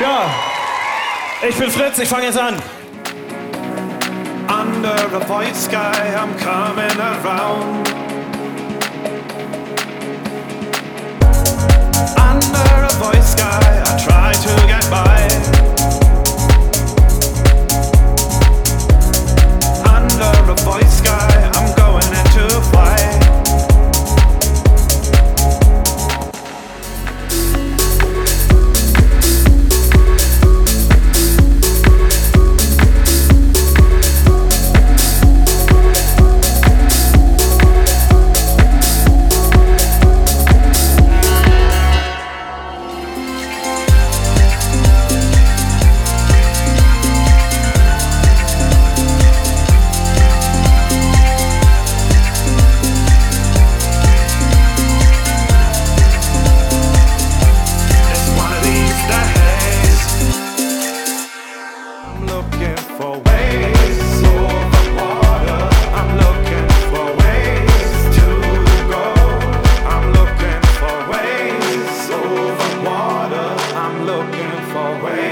Ja, ich bin Fritz, ich fange jetzt an. Under a white sky, I'm coming around. away.